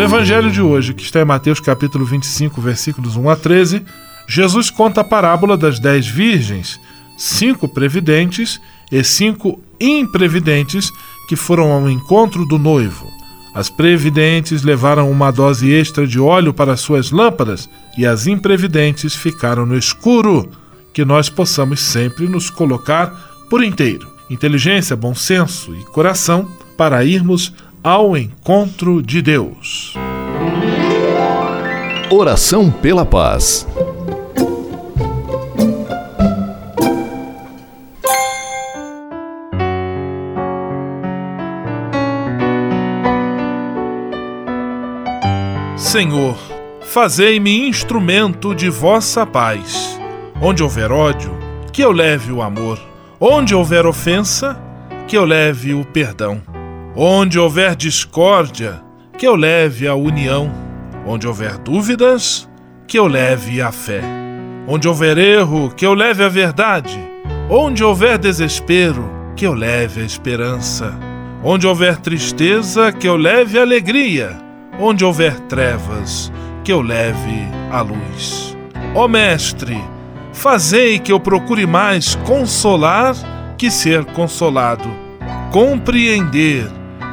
No Evangelho de hoje, que está em Mateus capítulo 25, versículos 1 a 13, Jesus conta a parábola das dez virgens, cinco previdentes e cinco imprevidentes que foram ao encontro do noivo. As previdentes levaram uma dose extra de óleo para suas lâmpadas e as imprevidentes ficaram no escuro. Que nós possamos sempre nos colocar por inteiro, inteligência, bom senso e coração para irmos ao encontro de Deus. Oração pela paz. Senhor, fazei-me instrumento de vossa paz. Onde houver ódio, que eu leve o amor. Onde houver ofensa, que eu leve o perdão. Onde houver discórdia, que eu leve a união. Onde houver dúvidas, que eu leve a fé. Onde houver erro, que eu leve a verdade. Onde houver desespero, que eu leve a esperança. Onde houver tristeza, que eu leve alegria Onde houver trevas, que eu leve a luz. Ó Mestre, fazei que eu procure mais consolar que ser consolado, compreender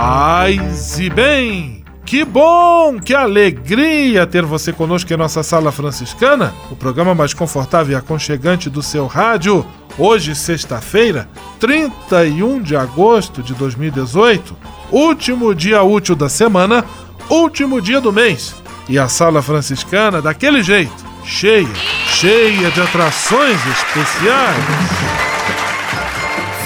Paz e bem! Que bom, que alegria ter você conosco em nossa Sala Franciscana, o programa mais confortável e aconchegante do seu rádio. Hoje, sexta-feira, 31 de agosto de 2018, último dia útil da semana, último dia do mês. E a sala franciscana daquele jeito, cheia, cheia de atrações especiais.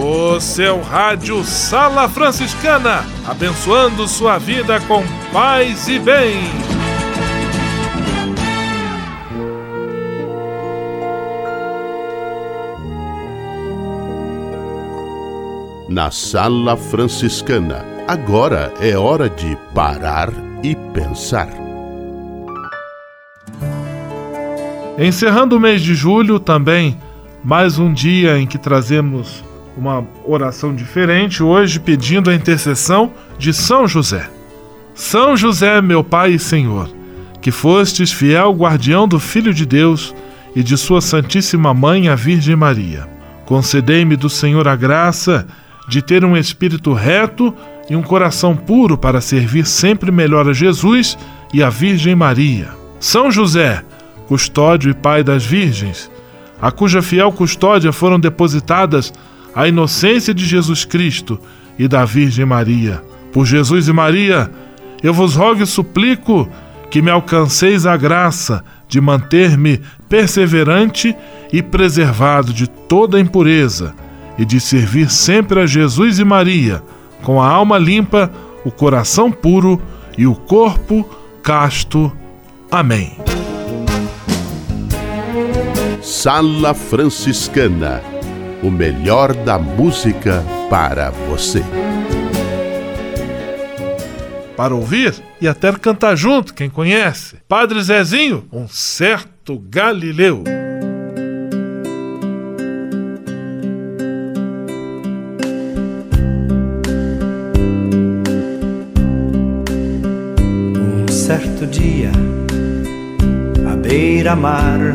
O seu rádio Sala Franciscana, abençoando sua vida com paz e bem. Na Sala Franciscana, agora é hora de parar e pensar. Encerrando o mês de julho também, mais um dia em que trazemos uma oração diferente, hoje pedindo a intercessão de São José. São José, meu Pai e Senhor, que fostes fiel guardião do Filho de Deus e de Sua Santíssima Mãe, a Virgem Maria, concedei-me do Senhor a graça de ter um espírito reto e um coração puro para servir sempre melhor a Jesus e a Virgem Maria. São José, custódio e pai das virgens, a cuja fiel custódia foram depositadas a inocência de Jesus Cristo e da Virgem Maria. Por Jesus e Maria, eu vos rogo e suplico que me alcanceis a graça de manter-me perseverante e preservado de toda impureza e de servir sempre a Jesus e Maria, com a alma limpa, o coração puro e o corpo casto. Amém. Sala Franciscana o melhor da música para você. Para ouvir e até cantar junto, quem conhece. Padre Zezinho, um certo Galileu. Um certo dia, à beira-mar,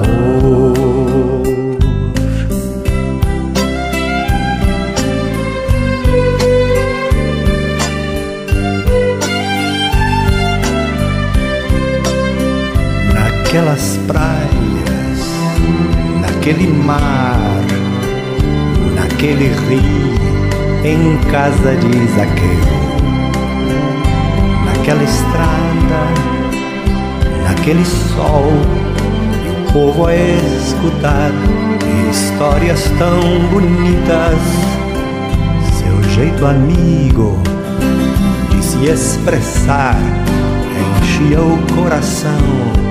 Naquele mar, naquele rio, em casa de Zaqueu, naquela estrada, naquele sol, e o povo a escutar histórias tão bonitas, seu jeito amigo de se expressar enchia o coração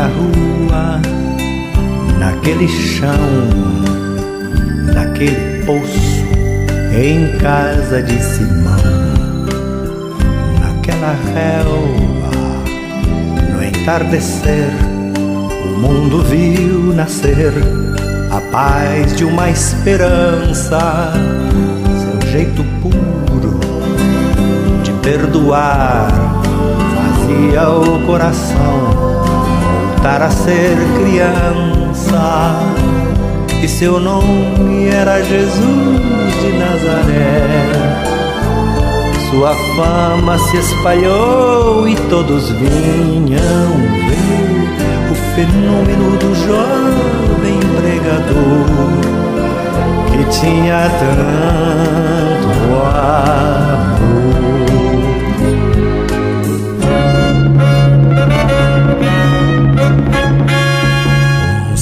Plena rua, naquele chão, naquele poço, em casa de Simão, naquela relva, entardecer, o mundo viu nascer a paz de uma esperança, seu jeito puro de perdoar fazia o coração voltar a ser criança. E seu nome era Jesus de Nazaré. Sua fama se espalhou e todos vinham ver o fenômeno do jovem pregador que tinha tanto amor.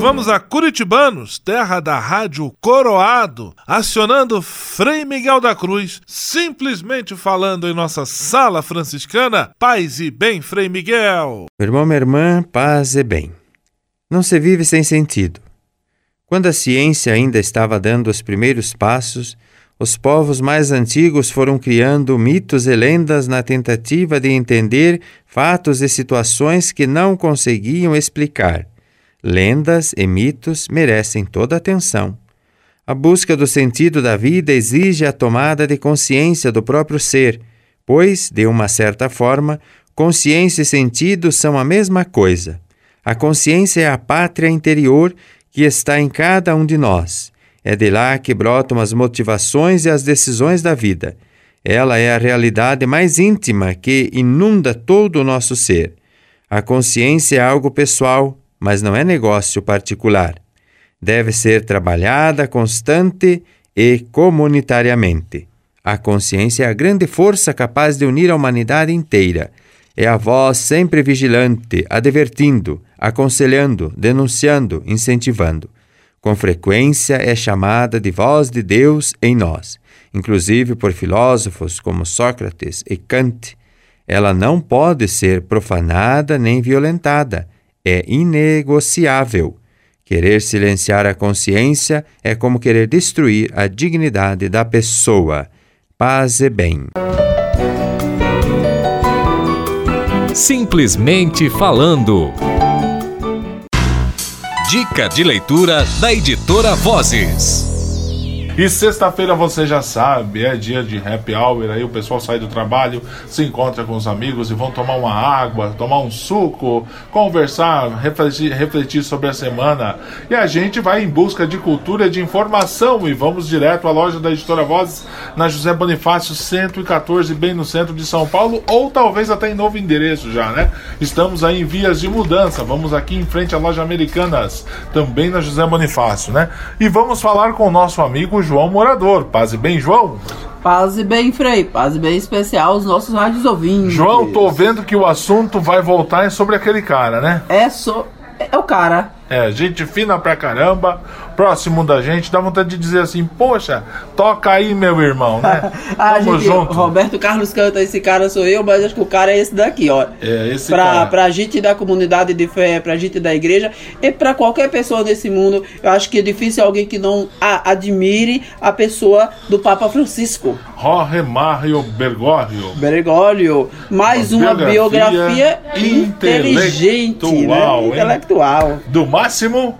vamos a Curitibanos, terra da rádio Coroado, acionando Frei Miguel da Cruz, simplesmente falando em nossa sala franciscana. Paz e bem, Frei Miguel. Meu irmão, minha irmã, paz e bem. Não se vive sem sentido. Quando a ciência ainda estava dando os primeiros passos, os povos mais antigos foram criando mitos e lendas na tentativa de entender fatos e situações que não conseguiam explicar. Lendas e mitos merecem toda atenção. A busca do sentido da vida exige a tomada de consciência do próprio ser, pois, de uma certa forma, consciência e sentido são a mesma coisa. A consciência é a pátria interior que está em cada um de nós. É de lá que brotam as motivações e as decisões da vida. Ela é a realidade mais íntima que inunda todo o nosso ser. A consciência é algo pessoal, mas não é negócio particular. Deve ser trabalhada constante e comunitariamente. A consciência é a grande força capaz de unir a humanidade inteira. É a voz sempre vigilante, advertindo, aconselhando, denunciando, incentivando. Com frequência é chamada de voz de Deus em nós, inclusive por filósofos como Sócrates e Kant. Ela não pode ser profanada nem violentada, é inegociável. Querer silenciar a consciência é como querer destruir a dignidade da pessoa. Paz e bem. Simplesmente falando. Dica de leitura da editora Vozes. E sexta-feira você já sabe, é dia de happy hour, aí o pessoal sai do trabalho, se encontra com os amigos e vão tomar uma água, tomar um suco, conversar, refletir, refletir sobre a semana. E a gente vai em busca de cultura e de informação e vamos direto à loja da Editora Vozes, na José Bonifácio 114, bem no centro de São Paulo, ou talvez até em novo endereço já, né? Estamos aí em vias de mudança, vamos aqui em frente à loja Americanas, também na José Bonifácio, né? E vamos falar com o nosso amigo João Morador. Paz e bem, João? Paz e bem, Frei. Paz e bem especial os nossos rádios ouvintes. João, tô vendo que o assunto vai voltar sobre aquele cara, né? É, so... é o cara. É, gente fina pra caramba, próximo da gente, dá vontade de dizer assim, poxa, toca aí, meu irmão, né? ah, Tamo gente, junto. Roberto Carlos canta, esse cara sou eu, mas acho que o cara é esse daqui, ó. É, esse pra, cara. Pra gente da comunidade de fé, pra gente da igreja, e pra qualquer pessoa nesse mundo, eu acho que é difícil alguém que não a, admire a pessoa do Papa Francisco. Jorge Mário Bergoglio. Bergoglio. Mais uma, uma biografia, inteligente, né? Intelectual. Do Máximo.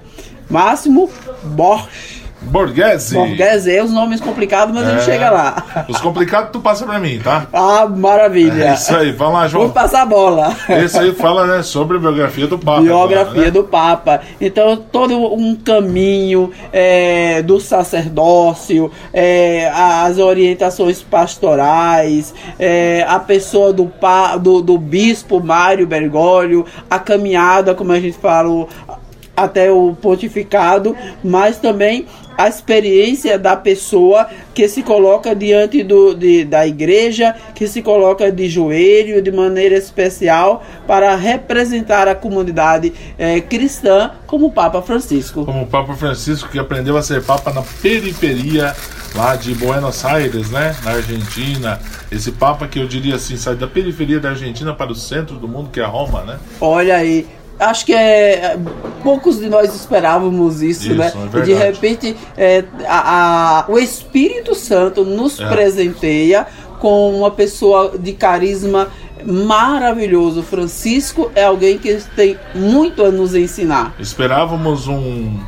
Máximo Borges. Borghese. Borghese, é os nomes complicados, mas é. ele chega lá. Os complicados tu passa pra mim, tá? Ah, maravilha. É isso aí, vai lá, João. Vou passar a bola. Esse aí fala, né, sobre a biografia do Papa. Biografia agora, né? do Papa. Então, todo um caminho é, do sacerdócio, é, as orientações pastorais, é, a pessoa do, do, do bispo Mário Bergoglio, a caminhada, como a gente falou, até o pontificado, mas também a experiência da pessoa que se coloca diante do, de, da igreja, que se coloca de joelho de maneira especial para representar a comunidade é, cristã, como o Papa Francisco. Como o Papa Francisco, que aprendeu a ser Papa na periferia lá de Buenos Aires, né, na Argentina. Esse Papa que eu diria assim, sai da periferia da Argentina para o centro do mundo, que é Roma, né? Olha aí, acho que é, poucos de nós esperávamos isso, isso né? É de repente é, a, a, o Espírito Santo nos é. presenteia com uma pessoa de carisma maravilhoso. Francisco é alguém que tem muito a nos ensinar. Esperávamos um,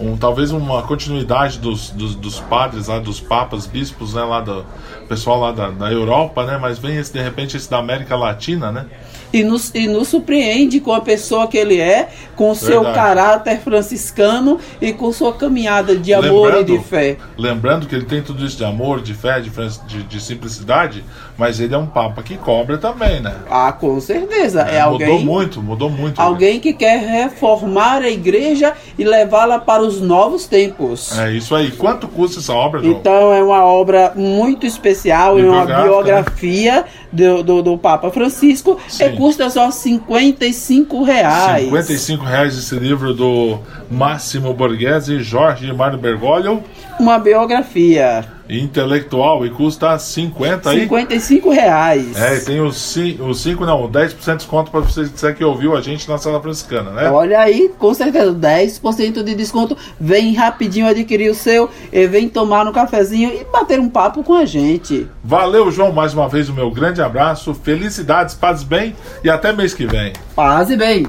um talvez uma continuidade dos, dos, dos, padres lá, dos papas, bispos, né, lá do pessoal lá da, da Europa, né? Mas vem esse de repente esse da América Latina, né? E nos, e nos surpreende com a pessoa que ele é, com o seu caráter franciscano e com sua caminhada de amor lembrando, e de fé. Lembrando que ele tem tudo isso de amor, de fé, de, de, de simplicidade, mas ele é um papa que cobra também, né? Ah, com certeza. É, é alguém, mudou muito, mudou muito. Alguém que quer reformar a igreja e levá-la para os novos tempos. É isso aí. Quanto custa essa obra, João? Então é uma obra muito especial, é uma né? biografia né? Do, do, do, Papa Francisco. Sim. É custa só 55 reais. 55 reais esse livro do Máximo Borghese e Jorge Mário Bergoglio. Uma biografia intelectual e custa 50 aí? 55 reais. É, e tem os 5, não, 10% de desconto para você dizer que ouviu a gente na sala franciscana, né? Olha aí, com certeza, 10% de desconto. Vem rapidinho adquirir o seu e vem tomar um cafezinho e bater um papo com a gente. Valeu, João, mais uma vez o meu grande abraço, felicidades, paz bem e até mês que vem. Paz e bem.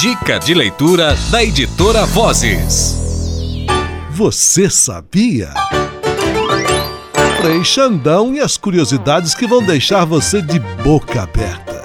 Dica de leitura da editora Vozes. Você sabia? Frei Xandão e as curiosidades que vão deixar você de boca aberta.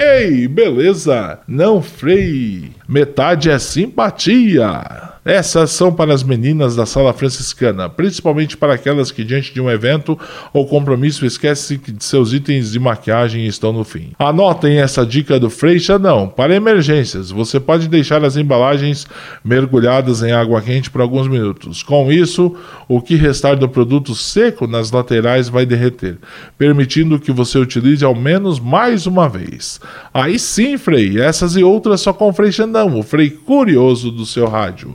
Ei, beleza? Não, Frei. Metade é simpatia. Essas são para as meninas da sala franciscana, principalmente para aquelas que, diante de um evento ou compromisso, esquecem que seus itens de maquiagem estão no fim. Anotem essa dica do Frei Xandão. Para emergências, você pode deixar as embalagens mergulhadas em água quente por alguns minutos. Com isso, o que restar do produto seco nas laterais vai derreter, permitindo que você utilize ao menos mais uma vez. Aí sim, Frei, essas e outras só com Frei Xandão, o Frei curioso do seu rádio.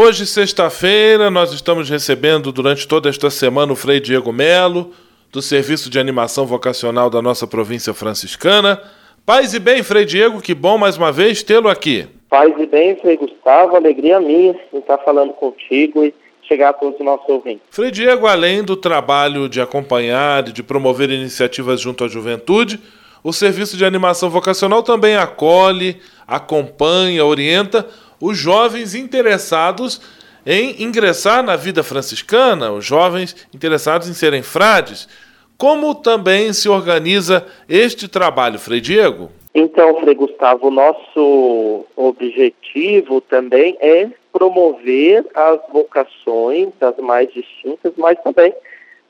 Hoje, sexta-feira, nós estamos recebendo durante toda esta semana o Frei Diego Melo, do Serviço de Animação Vocacional da nossa província franciscana. Paz e bem, Frei Diego, que bom mais uma vez tê-lo aqui. Paz e bem, Frei Gustavo, alegria minha em estar falando contigo e chegar a todos os nossos ouvintes. Frei Diego, além do trabalho de acompanhar e de promover iniciativas junto à juventude, o Serviço de Animação Vocacional também acolhe, acompanha, orienta os jovens interessados em ingressar na vida franciscana, os jovens interessados em serem frades. Como também se organiza este trabalho, Frei Diego? Então, Frei Gustavo, o nosso objetivo também é promover as vocações, as mais distintas, mas também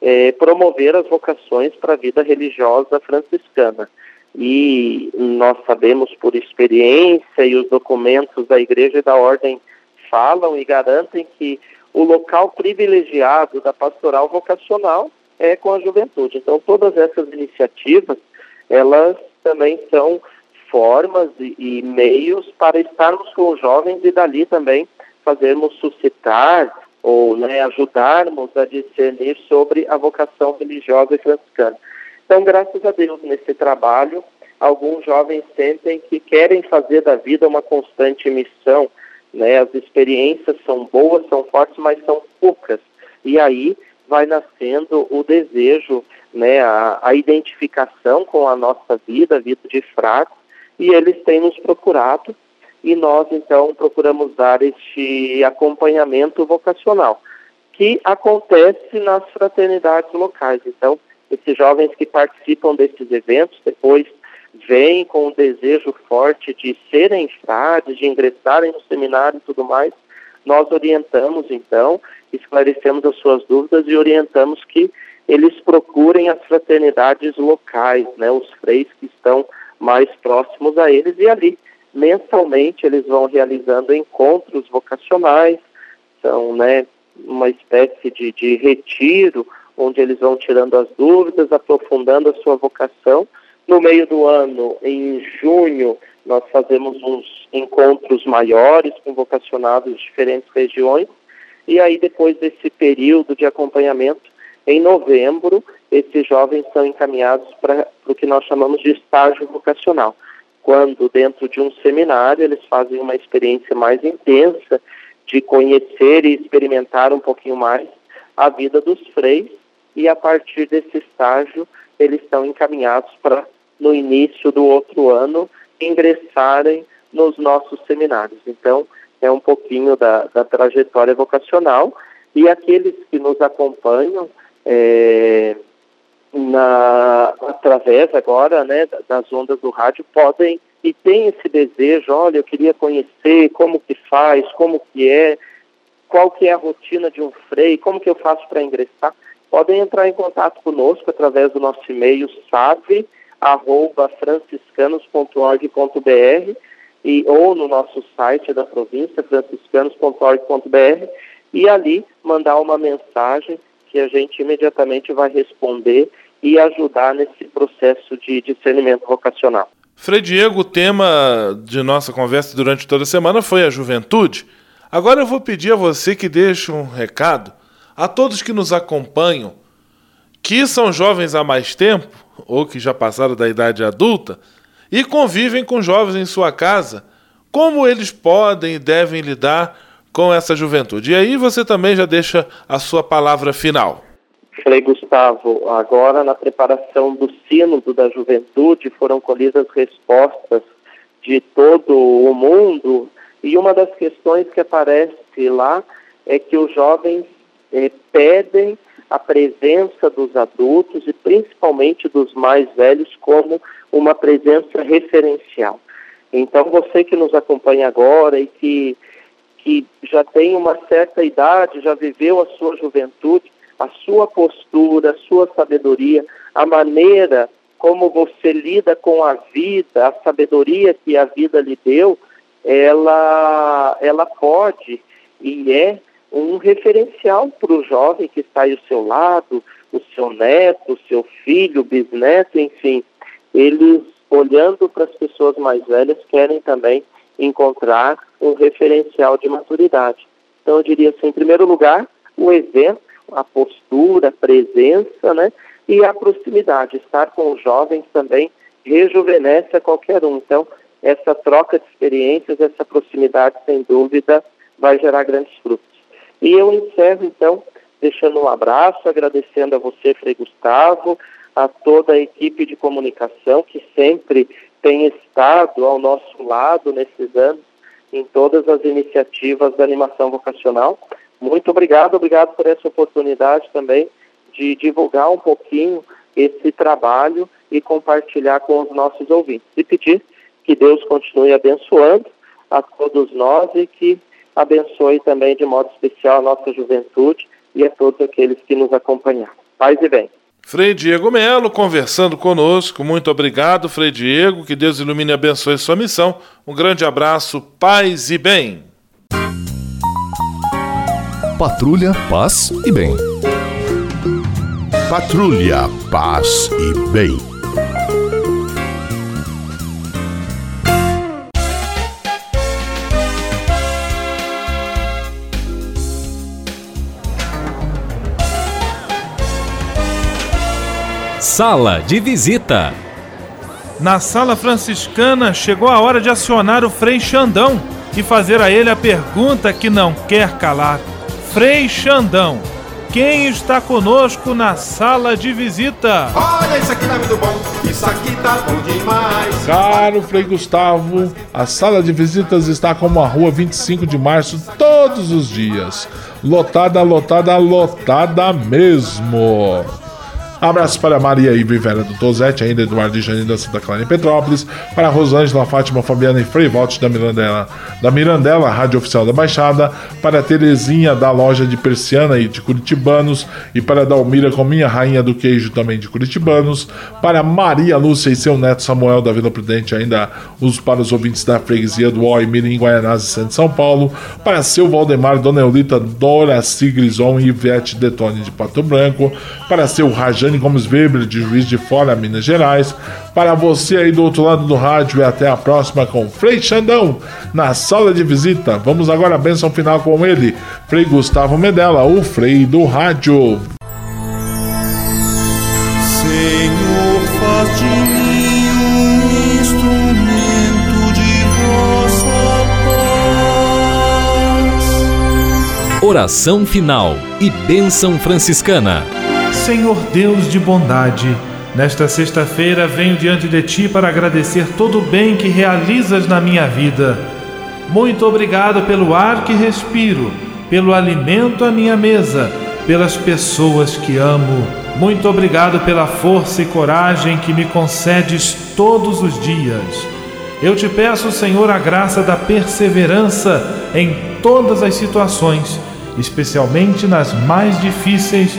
é, promover as vocações para a vida religiosa franciscana. E nós sabemos por experiência e os documentos da Igreja e da Ordem falam e garantem que o local privilegiado da pastoral vocacional é com a juventude. Então, todas essas iniciativas, elas também são formas e, e meios para estarmos com os jovens e dali também fazermos suscitar ou né, ajudarmos a discernir sobre a vocação religiosa e franciscana. Então, graças a Deus, nesse trabalho, alguns jovens sentem que querem fazer da vida uma constante missão. Né? As experiências são boas, são fortes, mas são poucas. E aí vai nascendo o desejo, né, a, a identificação com a nossa vida, a vida de frades, e eles têm nos procurado e nós então procuramos dar este acompanhamento vocacional que acontece nas fraternidades locais. Então, esses jovens que participam desses eventos depois vêm com um desejo forte de serem frades, de ingressarem no seminário e tudo mais. Nós orientamos então, esclarecemos as suas dúvidas e orientamos que eles procurem as fraternidades locais, né, os freis que estão mais próximos a eles e ali mensalmente eles vão realizando encontros vocacionais, são né, uma espécie de, de retiro onde eles vão tirando as dúvidas, aprofundando a sua vocação. No meio do ano, em junho, nós fazemos uns encontros maiores com vocacionados de diferentes regiões. E aí, depois desse período de acompanhamento, em novembro, esses jovens são encaminhados para o que nós chamamos de estágio vocacional. Quando, dentro de um seminário, eles fazem uma experiência mais intensa de conhecer e experimentar um pouquinho mais a vida dos freis e a partir desse estágio eles estão encaminhados para no início do outro ano ingressarem nos nossos seminários. Então é um pouquinho da, da trajetória vocacional e aqueles que nos acompanham é, na, através agora né, das ondas do rádio podem e tem esse desejo, olha, eu queria conhecer como que faz, como que é, qual que é a rotina de um frei, como que eu faço para ingressar podem entrar em contato conosco através do nosso e-mail save@franciscanos.org.br e ou no nosso site da província franciscanos.org.br e ali mandar uma mensagem que a gente imediatamente vai responder e ajudar nesse processo de discernimento vocacional. Frei Diego, o tema de nossa conversa durante toda a semana foi a juventude. Agora eu vou pedir a você que deixe um recado a todos que nos acompanham, que são jovens há mais tempo, ou que já passaram da idade adulta, e convivem com jovens em sua casa, como eles podem e devem lidar com essa juventude. E aí você também já deixa a sua palavra final. Frei Gustavo, agora na preparação do Sínodo da Juventude foram colhidas respostas de todo o mundo e uma das questões que aparece lá é que os jovens pedem a presença dos adultos e principalmente dos mais velhos como uma presença referencial. Então você que nos acompanha agora e que, que já tem uma certa idade, já viveu a sua juventude, a sua postura, a sua sabedoria, a maneira como você lida com a vida, a sabedoria que a vida lhe deu, ela, ela pode e é um referencial para o jovem que está aí ao seu lado, o seu neto, o seu filho, o bisneto, enfim. Eles, olhando para as pessoas mais velhas, querem também encontrar um referencial de maturidade. Então, eu diria assim, em primeiro lugar, o evento a postura, a presença, né? E a proximidade, estar com os jovens também rejuvenesce a qualquer um. Então, essa troca de experiências, essa proximidade, sem dúvida, vai gerar grandes frutos. E eu encerro, então, deixando um abraço, agradecendo a você, Frei Gustavo, a toda a equipe de comunicação que sempre tem estado ao nosso lado nesses anos, em todas as iniciativas da animação vocacional. Muito obrigado, obrigado por essa oportunidade também de divulgar um pouquinho esse trabalho e compartilhar com os nossos ouvintes. E pedir que Deus continue abençoando a todos nós e que abençoe também de modo especial a nossa juventude e a todos aqueles que nos acompanharam. Paz e bem. Frei Diego Melo conversando conosco. Muito obrigado, Frei Diego. Que Deus ilumine e abençoe sua missão. Um grande abraço, paz e bem. Patrulha, paz e bem. Patrulha, paz e bem. Sala de visita. Na sala franciscana chegou a hora de acionar o Frei Xandão e fazer a ele a pergunta que não quer calar. Frei Xandão, quem está conosco na sala de visita? Olha, isso aqui tá muito bom, isso aqui tá bom demais. Caro Frei Gustavo, a sala de visitas está como a rua 25 de março todos os dias. Lotada, lotada, lotada mesmo. Abraço para Maria Ive Vera do Tozete, ainda Eduardo e Janine da Santa Clara em Petrópolis, para Rosângela, Fátima, Fabiana e Frei Volte da Mirandela, da Mirandela, Rádio Oficial da Baixada, para Terezinha da loja de Persiana e de Curitibanos, e para Dalmira com minha rainha do queijo também de Curitibanos, para Maria Lúcia e seu neto Samuel da Vila Prudente, ainda os para os ouvintes da freguesia do Oi, Mirim, Guaianazes e Santo São Paulo, para seu Valdemar, Dona Eulita, Dora Sigrison e Ivete Detone de Pato Branco, para seu Rajane Jane Gomes Weber, de Juiz de Fora, Minas Gerais. Para você aí do outro lado do rádio e até a próxima com Frei Xandão na sala de visita. Vamos agora a benção final com ele, Frei Gustavo Medella, o Frei do Rádio. Senhor, faz de mim um instrumento de vossa paz. Oração final e bênção franciscana. Senhor Deus de bondade, nesta sexta-feira venho diante de Ti para agradecer todo o bem que realizas na minha vida. Muito obrigado pelo ar que respiro, pelo alimento à minha mesa, pelas pessoas que amo. Muito obrigado pela força e coragem que me concedes todos os dias. Eu te peço, Senhor, a graça da perseverança em todas as situações, especialmente nas mais difíceis